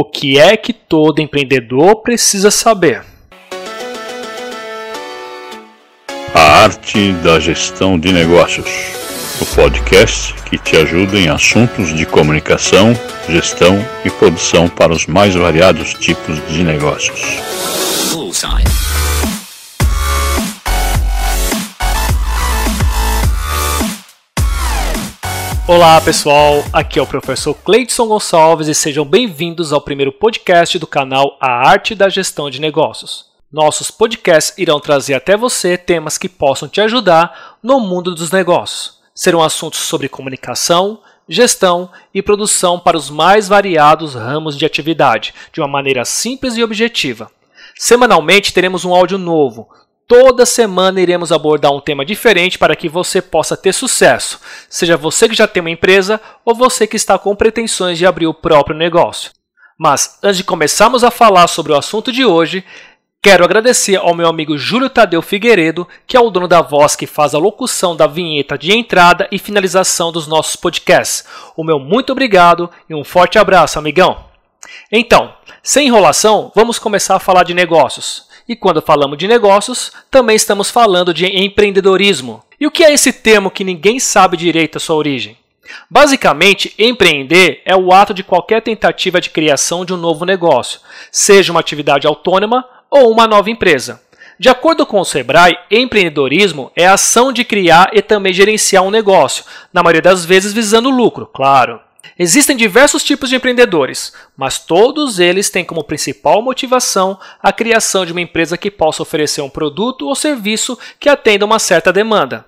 O que é que todo empreendedor precisa saber? A arte da gestão de negócios. O podcast que te ajuda em assuntos de comunicação, gestão e produção para os mais variados tipos de negócios. Olá pessoal, aqui é o professor Cleidson Gonçalves e sejam bem-vindos ao primeiro podcast do canal A Arte da Gestão de Negócios. Nossos podcasts irão trazer até você temas que possam te ajudar no mundo dos negócios. Serão assuntos sobre comunicação, gestão e produção para os mais variados ramos de atividade, de uma maneira simples e objetiva. Semanalmente teremos um áudio novo, Toda semana iremos abordar um tema diferente para que você possa ter sucesso, seja você que já tem uma empresa ou você que está com pretensões de abrir o próprio negócio. Mas antes de começarmos a falar sobre o assunto de hoje, quero agradecer ao meu amigo Júlio Tadeu Figueiredo, que é o dono da voz que faz a locução da vinheta de entrada e finalização dos nossos podcasts. O meu muito obrigado e um forte abraço, amigão. Então, sem enrolação, vamos começar a falar de negócios. E quando falamos de negócios, também estamos falando de empreendedorismo. E o que é esse termo que ninguém sabe direito a sua origem? Basicamente, empreender é o ato de qualquer tentativa de criação de um novo negócio, seja uma atividade autônoma ou uma nova empresa. De acordo com o Sebrae, empreendedorismo é a ação de criar e também gerenciar um negócio, na maioria das vezes visando lucro, claro. Existem diversos tipos de empreendedores, mas todos eles têm como principal motivação a criação de uma empresa que possa oferecer um produto ou serviço que atenda uma certa demanda.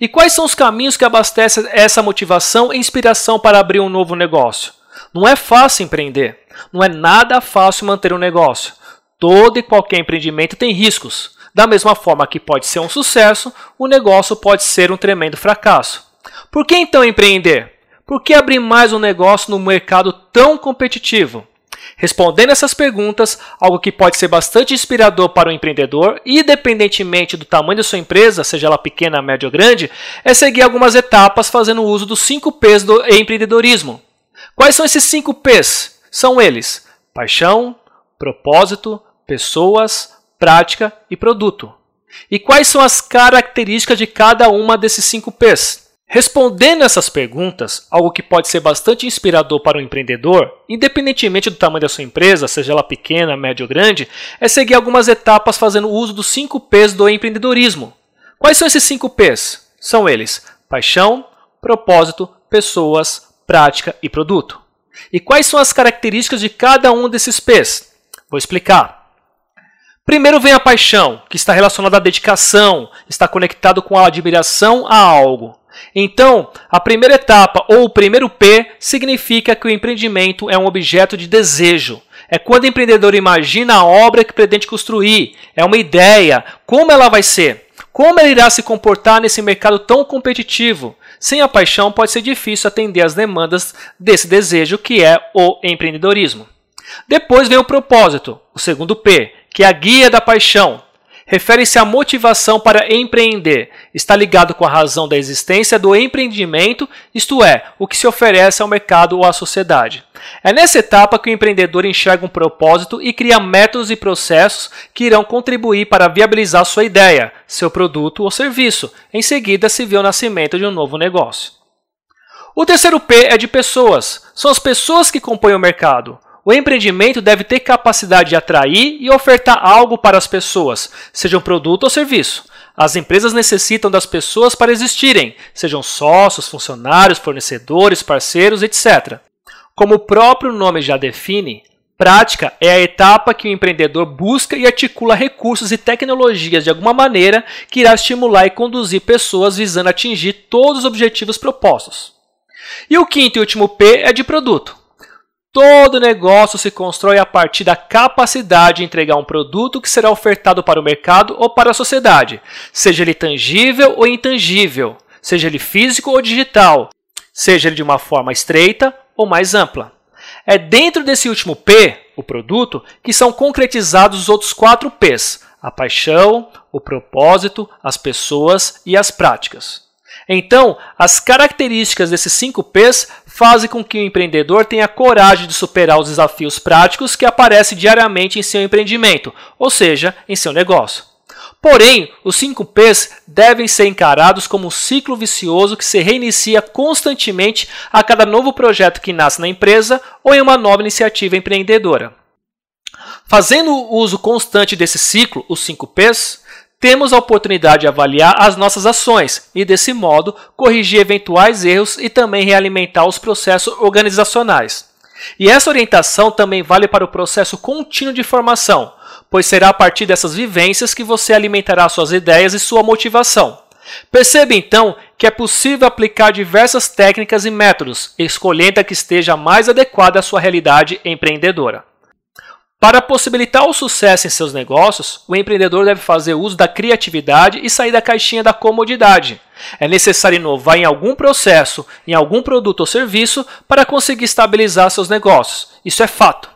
E quais são os caminhos que abastecem essa motivação e inspiração para abrir um novo negócio? Não é fácil empreender, não é nada fácil manter um negócio. Todo e qualquer empreendimento tem riscos. Da mesma forma que pode ser um sucesso, o negócio pode ser um tremendo fracasso. Por que então empreender? Por que abrir mais um negócio no mercado tão competitivo? Respondendo essas perguntas, algo que pode ser bastante inspirador para o empreendedor, independentemente do tamanho da sua empresa, seja ela pequena, média ou grande, é seguir algumas etapas fazendo uso dos 5 P's do empreendedorismo. Quais são esses 5 P's? São eles: paixão, propósito, pessoas, prática e produto. E quais são as características de cada uma desses 5 P's? Respondendo essas perguntas, algo que pode ser bastante inspirador para o empreendedor, independentemente do tamanho da sua empresa, seja ela pequena, média ou grande, é seguir algumas etapas fazendo uso dos 5 P's do empreendedorismo. Quais são esses 5 P's? São eles: paixão, propósito, pessoas, prática e produto. E quais são as características de cada um desses P's? Vou explicar. Primeiro vem a paixão, que está relacionada à dedicação, está conectado com a admiração a algo. Então, a primeira etapa ou o primeiro P significa que o empreendimento é um objeto de desejo. É quando o empreendedor imagina a obra que pretende construir, é uma ideia, como ela vai ser, como ele irá se comportar nesse mercado tão competitivo. Sem a paixão, pode ser difícil atender às demandas desse desejo que é o empreendedorismo. Depois vem o propósito, o segundo P, que é a guia da paixão refere-se à motivação para empreender. Está ligado com a razão da existência do empreendimento, isto é, o que se oferece ao mercado ou à sociedade. É nessa etapa que o empreendedor enxerga um propósito e cria métodos e processos que irão contribuir para viabilizar sua ideia, seu produto ou serviço. Em seguida, se vê o nascimento de um novo negócio. O terceiro P é de pessoas. São as pessoas que compõem o mercado. O empreendimento deve ter capacidade de atrair e ofertar algo para as pessoas, seja um produto ou serviço. As empresas necessitam das pessoas para existirem, sejam sócios, funcionários, fornecedores, parceiros, etc. Como o próprio nome já define, prática é a etapa que o empreendedor busca e articula recursos e tecnologias de alguma maneira que irá estimular e conduzir pessoas visando atingir todos os objetivos propostos. E o quinto e último P é de produto. Todo negócio se constrói a partir da capacidade de entregar um produto que será ofertado para o mercado ou para a sociedade, seja ele tangível ou intangível, seja ele físico ou digital, seja ele de uma forma estreita ou mais ampla. É dentro desse último P, o produto, que são concretizados os outros quatro P's: a paixão, o propósito, as pessoas e as práticas. Então, as características desses 5 P's fazem com que o empreendedor tenha coragem de superar os desafios práticos que aparecem diariamente em seu empreendimento, ou seja, em seu negócio. Porém, os 5 P's devem ser encarados como um ciclo vicioso que se reinicia constantemente a cada novo projeto que nasce na empresa ou em uma nova iniciativa empreendedora. Fazendo uso constante desse ciclo, os 5 P's, temos a oportunidade de avaliar as nossas ações e, desse modo, corrigir eventuais erros e também realimentar os processos organizacionais. E essa orientação também vale para o processo contínuo de formação, pois será a partir dessas vivências que você alimentará suas ideias e sua motivação. Perceba então que é possível aplicar diversas técnicas e métodos, escolhendo a que esteja mais adequada à sua realidade empreendedora. Para possibilitar o sucesso em seus negócios, o empreendedor deve fazer uso da criatividade e sair da caixinha da comodidade. É necessário inovar em algum processo, em algum produto ou serviço para conseguir estabilizar seus negócios. Isso é fato.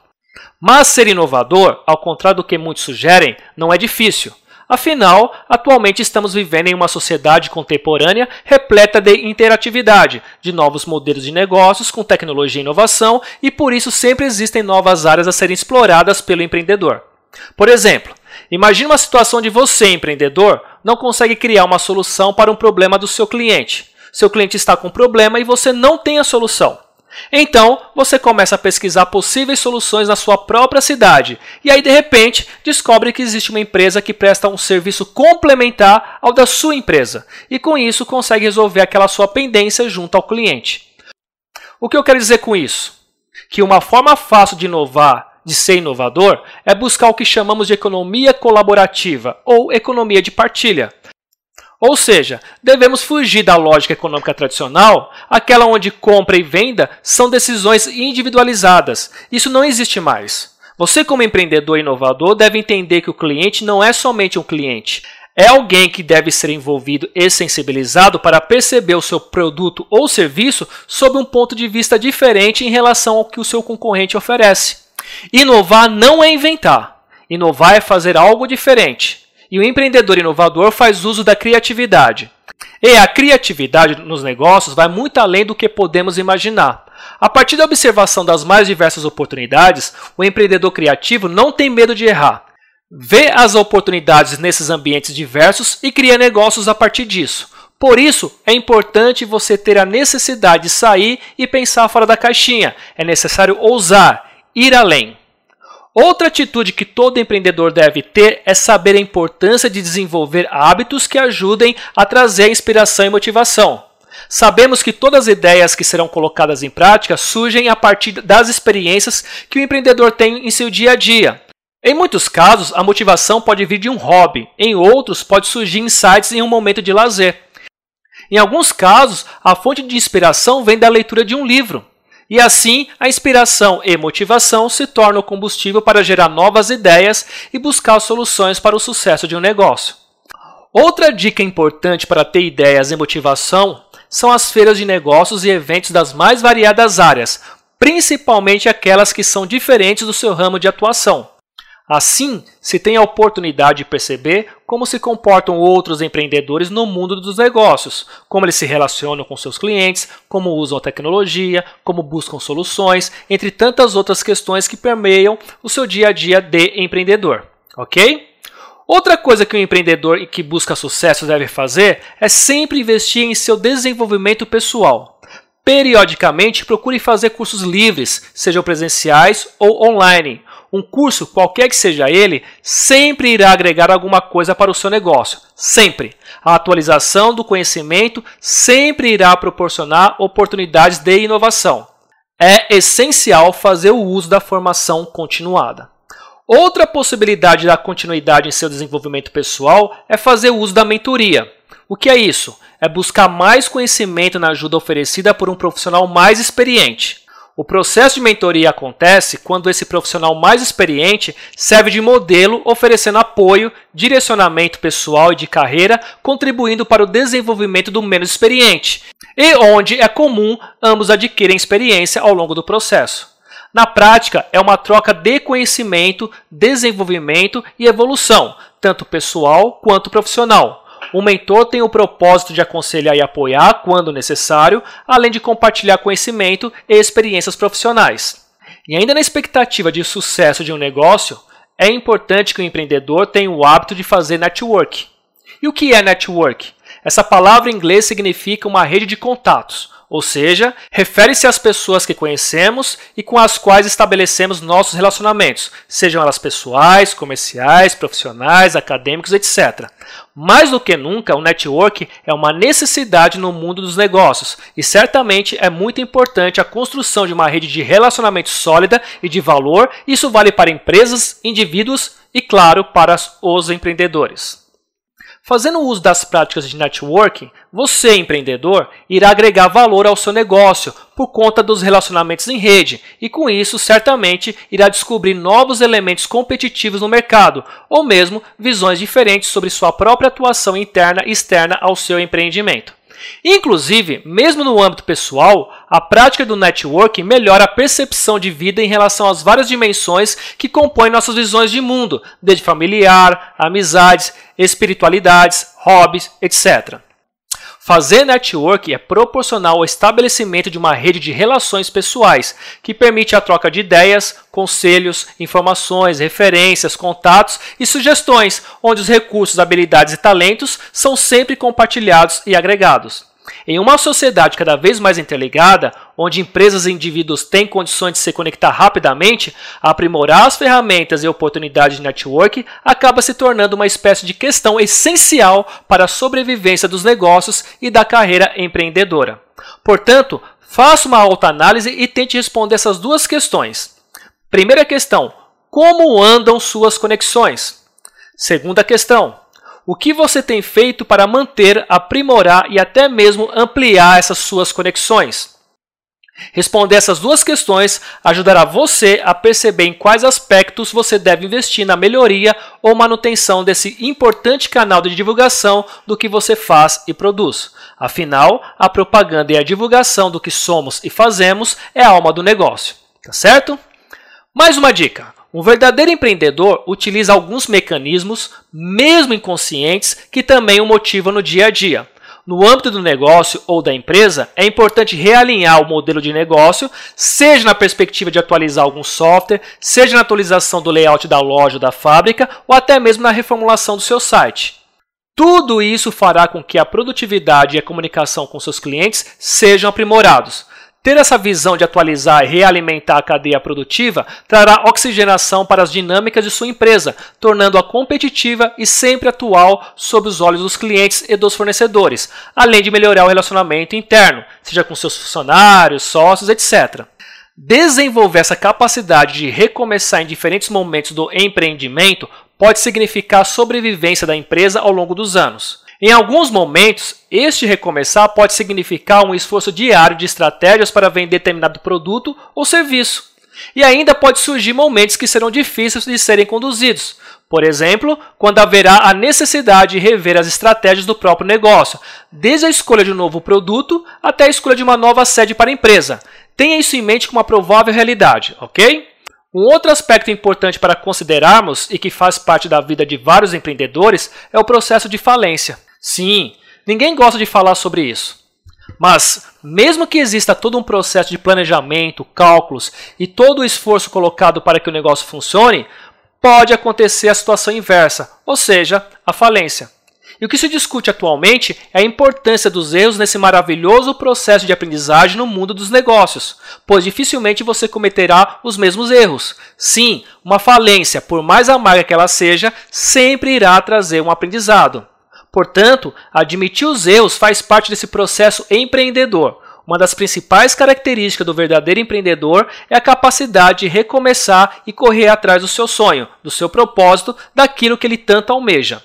Mas ser inovador, ao contrário do que muitos sugerem, não é difícil. Afinal, atualmente estamos vivendo em uma sociedade contemporânea repleta de interatividade, de novos modelos de negócios com tecnologia e inovação, e por isso sempre existem novas áreas a serem exploradas pelo empreendedor. Por exemplo, imagine uma situação de você, empreendedor, não consegue criar uma solução para um problema do seu cliente. Seu cliente está com um problema e você não tem a solução. Então, você começa a pesquisar possíveis soluções na sua própria cidade e aí de repente descobre que existe uma empresa que presta um serviço complementar ao da sua empresa e com isso consegue resolver aquela sua pendência junto ao cliente. O que eu quero dizer com isso? Que uma forma fácil de inovar, de ser inovador, é buscar o que chamamos de economia colaborativa ou economia de partilha. Ou seja, devemos fugir da lógica econômica tradicional, aquela onde compra e venda são decisões individualizadas. Isso não existe mais. Você, como empreendedor inovador, deve entender que o cliente não é somente um cliente. É alguém que deve ser envolvido e sensibilizado para perceber o seu produto ou serviço sob um ponto de vista diferente em relação ao que o seu concorrente oferece. Inovar não é inventar. Inovar é fazer algo diferente. E o empreendedor inovador faz uso da criatividade. E a criatividade nos negócios vai muito além do que podemos imaginar. A partir da observação das mais diversas oportunidades, o empreendedor criativo não tem medo de errar. Vê as oportunidades nesses ambientes diversos e cria negócios a partir disso. Por isso, é importante você ter a necessidade de sair e pensar fora da caixinha. É necessário ousar, ir além. Outra atitude que todo empreendedor deve ter é saber a importância de desenvolver hábitos que ajudem a trazer inspiração e motivação. Sabemos que todas as ideias que serão colocadas em prática surgem a partir das experiências que o empreendedor tem em seu dia a dia. Em muitos casos, a motivação pode vir de um hobby, em outros, pode surgir insights em um momento de lazer. Em alguns casos, a fonte de inspiração vem da leitura de um livro. E assim, a inspiração e motivação se tornam o combustível para gerar novas ideias e buscar soluções para o sucesso de um negócio. Outra dica importante para ter ideias e motivação são as feiras de negócios e eventos das mais variadas áreas, principalmente aquelas que são diferentes do seu ramo de atuação. Assim, se tem a oportunidade de perceber como se comportam outros empreendedores no mundo dos negócios, como eles se relacionam com seus clientes, como usam a tecnologia, como buscam soluções, entre tantas outras questões que permeiam o seu dia a dia de empreendedor. Ok? Outra coisa que um empreendedor que busca sucesso deve fazer é sempre investir em seu desenvolvimento pessoal. Periodicamente, procure fazer cursos livres, sejam presenciais ou online um curso, qualquer que seja ele, sempre irá agregar alguma coisa para o seu negócio. Sempre. A atualização do conhecimento sempre irá proporcionar oportunidades de inovação. É essencial fazer o uso da formação continuada. Outra possibilidade da continuidade em seu desenvolvimento pessoal é fazer uso da mentoria. O que é isso? É buscar mais conhecimento na ajuda oferecida por um profissional mais experiente. O processo de mentoria acontece quando esse profissional mais experiente serve de modelo, oferecendo apoio, direcionamento pessoal e de carreira, contribuindo para o desenvolvimento do menos experiente, e onde é comum ambos adquirem experiência ao longo do processo. Na prática, é uma troca de conhecimento, desenvolvimento e evolução, tanto pessoal quanto profissional O mentor tem o propósito de aconselhar e apoiar quando necessário, além de compartilhar conhecimento e experiências profissionais. E ainda na expectativa de sucesso de um negócio, é importante que o empreendedor tenha o hábito de fazer network. E o que é network? Essa palavra em inglês significa uma rede de contatos, ou seja, refere-se às pessoas que conhecemos e com as quais estabelecemos nossos relacionamentos, sejam elas pessoais, comerciais, profissionais, acadêmicos, etc. Mais do que nunca, o network é uma necessidade no mundo dos negócios e certamente é muito importante a construção de uma rede de relacionamento sólida e de valor. Isso vale para empresas, indivíduos e, claro, para os empreendedores. Fazendo uso das práticas de networking, você, empreendedor, irá agregar valor ao seu negócio por conta dos relacionamentos em rede e, com isso, certamente irá descobrir novos elementos competitivos no mercado ou mesmo visões diferentes sobre sua própria atuação interna e externa ao seu empreendimento. Inclusive, mesmo no âmbito pessoal, a prática do networking melhora a percepção de vida em relação às várias dimensões que compõem nossas visões de mundo, desde familiar, amizades, espiritualidades, hobbies, etc. Fazer network é proporcional ao estabelecimento de uma rede de relações pessoais, que permite a troca de ideias, conselhos, informações, referências, contatos e sugestões, onde os recursos, habilidades e talentos são sempre compartilhados e agregados. Em uma sociedade cada vez mais interligada, onde empresas e indivíduos têm condições de se conectar rapidamente, aprimorar as ferramentas e oportunidades de network acaba se tornando uma espécie de questão essencial para a sobrevivência dos negócios e da carreira empreendedora. Portanto, faça uma autoanálise e tente responder essas duas questões. Primeira questão: como andam suas conexões? Segunda questão: o que você tem feito para manter, aprimorar e até mesmo ampliar essas suas conexões? Responder essas duas questões ajudará você a perceber em quais aspectos você deve investir na melhoria ou manutenção desse importante canal de divulgação do que você faz e produz. Afinal, a propaganda e a divulgação do que somos e fazemos é a alma do negócio, tá certo? Mais uma dica: um verdadeiro empreendedor utiliza alguns mecanismos, mesmo inconscientes, que também o motivam no dia a dia. No âmbito do negócio ou da empresa, é importante realinhar o modelo de negócio, seja na perspectiva de atualizar algum software, seja na atualização do layout da loja ou da fábrica, ou até mesmo na reformulação do seu site. Tudo isso fará com que a produtividade e a comunicação com seus clientes sejam aprimorados. Ter essa visão de atualizar e realimentar a cadeia produtiva trará oxigenação para as dinâmicas de sua empresa, tornando-a competitiva e sempre atual sob os olhos dos clientes e dos fornecedores, além de melhorar o relacionamento interno, seja com seus funcionários, sócios, etc. Desenvolver essa capacidade de recomeçar em diferentes momentos do empreendimento pode significar a sobrevivência da empresa ao longo dos anos. Em alguns momentos, este recomeçar pode significar um esforço diário de estratégias para vender determinado produto ou serviço. E ainda pode surgir momentos que serão difíceis de serem conduzidos. Por exemplo, quando haverá a necessidade de rever as estratégias do próprio negócio, desde a escolha de um novo produto até a escolha de uma nova sede para a empresa. Tenha isso em mente como uma provável realidade, ok? Um outro aspecto importante para considerarmos e que faz parte da vida de vários empreendedores é o processo de falência. Sim, ninguém gosta de falar sobre isso. Mas, mesmo que exista todo um processo de planejamento, cálculos e todo o esforço colocado para que o negócio funcione, pode acontecer a situação inversa, ou seja, a falência. E o que se discute atualmente é a importância dos erros nesse maravilhoso processo de aprendizagem no mundo dos negócios, pois dificilmente você cometerá os mesmos erros. Sim, uma falência, por mais amarga que ela seja, sempre irá trazer um aprendizado. Portanto, admitir os erros faz parte desse processo empreendedor. Uma das principais características do verdadeiro empreendedor é a capacidade de recomeçar e correr atrás do seu sonho, do seu propósito, daquilo que ele tanto almeja.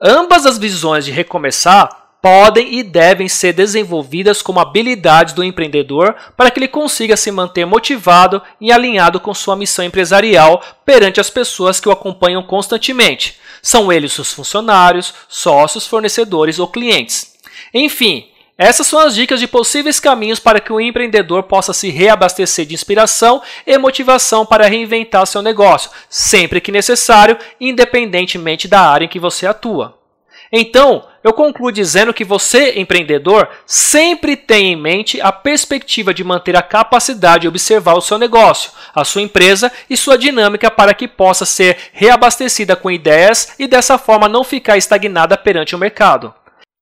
Ambas as visões de recomeçar podem e devem ser desenvolvidas como habilidades do empreendedor para que ele consiga se manter motivado e alinhado com sua missão empresarial perante as pessoas que o acompanham constantemente. São eles os funcionários, sócios, fornecedores ou clientes. Enfim, essas são as dicas de possíveis caminhos para que o empreendedor possa se reabastecer de inspiração e motivação para reinventar seu negócio, sempre que necessário, independentemente da área em que você atua. Então, eu concluo dizendo que você, empreendedor, sempre tem em mente a perspectiva de manter a capacidade de observar o seu negócio, a sua empresa e sua dinâmica para que possa ser reabastecida com ideias e dessa forma não ficar estagnada perante o mercado.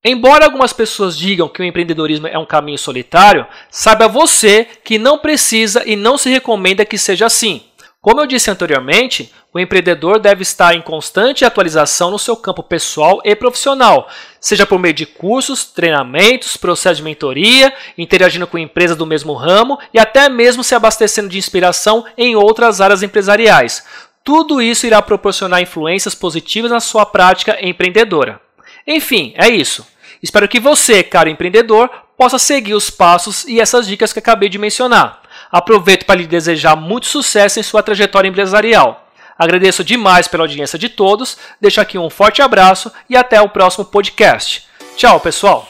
Embora algumas pessoas digam que o empreendedorismo é um caminho solitário, saiba você que não precisa e não se recomenda que seja assim. Como eu disse anteriormente, o empreendedor deve estar em constante atualização no seu campo pessoal e profissional, seja por meio de cursos, treinamentos, processos de mentoria, interagindo com empresas do mesmo ramo e até mesmo se abastecendo de inspiração em outras áreas empresariais. Tudo isso irá proporcionar influências positivas na sua prática empreendedora. Enfim, é isso. Espero que você, caro empreendedor, possa seguir os passos e essas dicas que acabei de mencionar. Aproveito para lhe desejar muito sucesso em sua trajetória empresarial. Agradeço demais pela audiência de todos, deixo aqui um forte abraço e até o próximo podcast. Tchau, pessoal!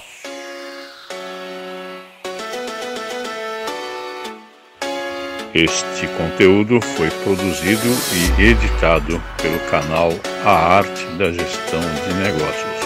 Este conteúdo foi produzido e editado pelo canal A Arte da Gestão de Negócios.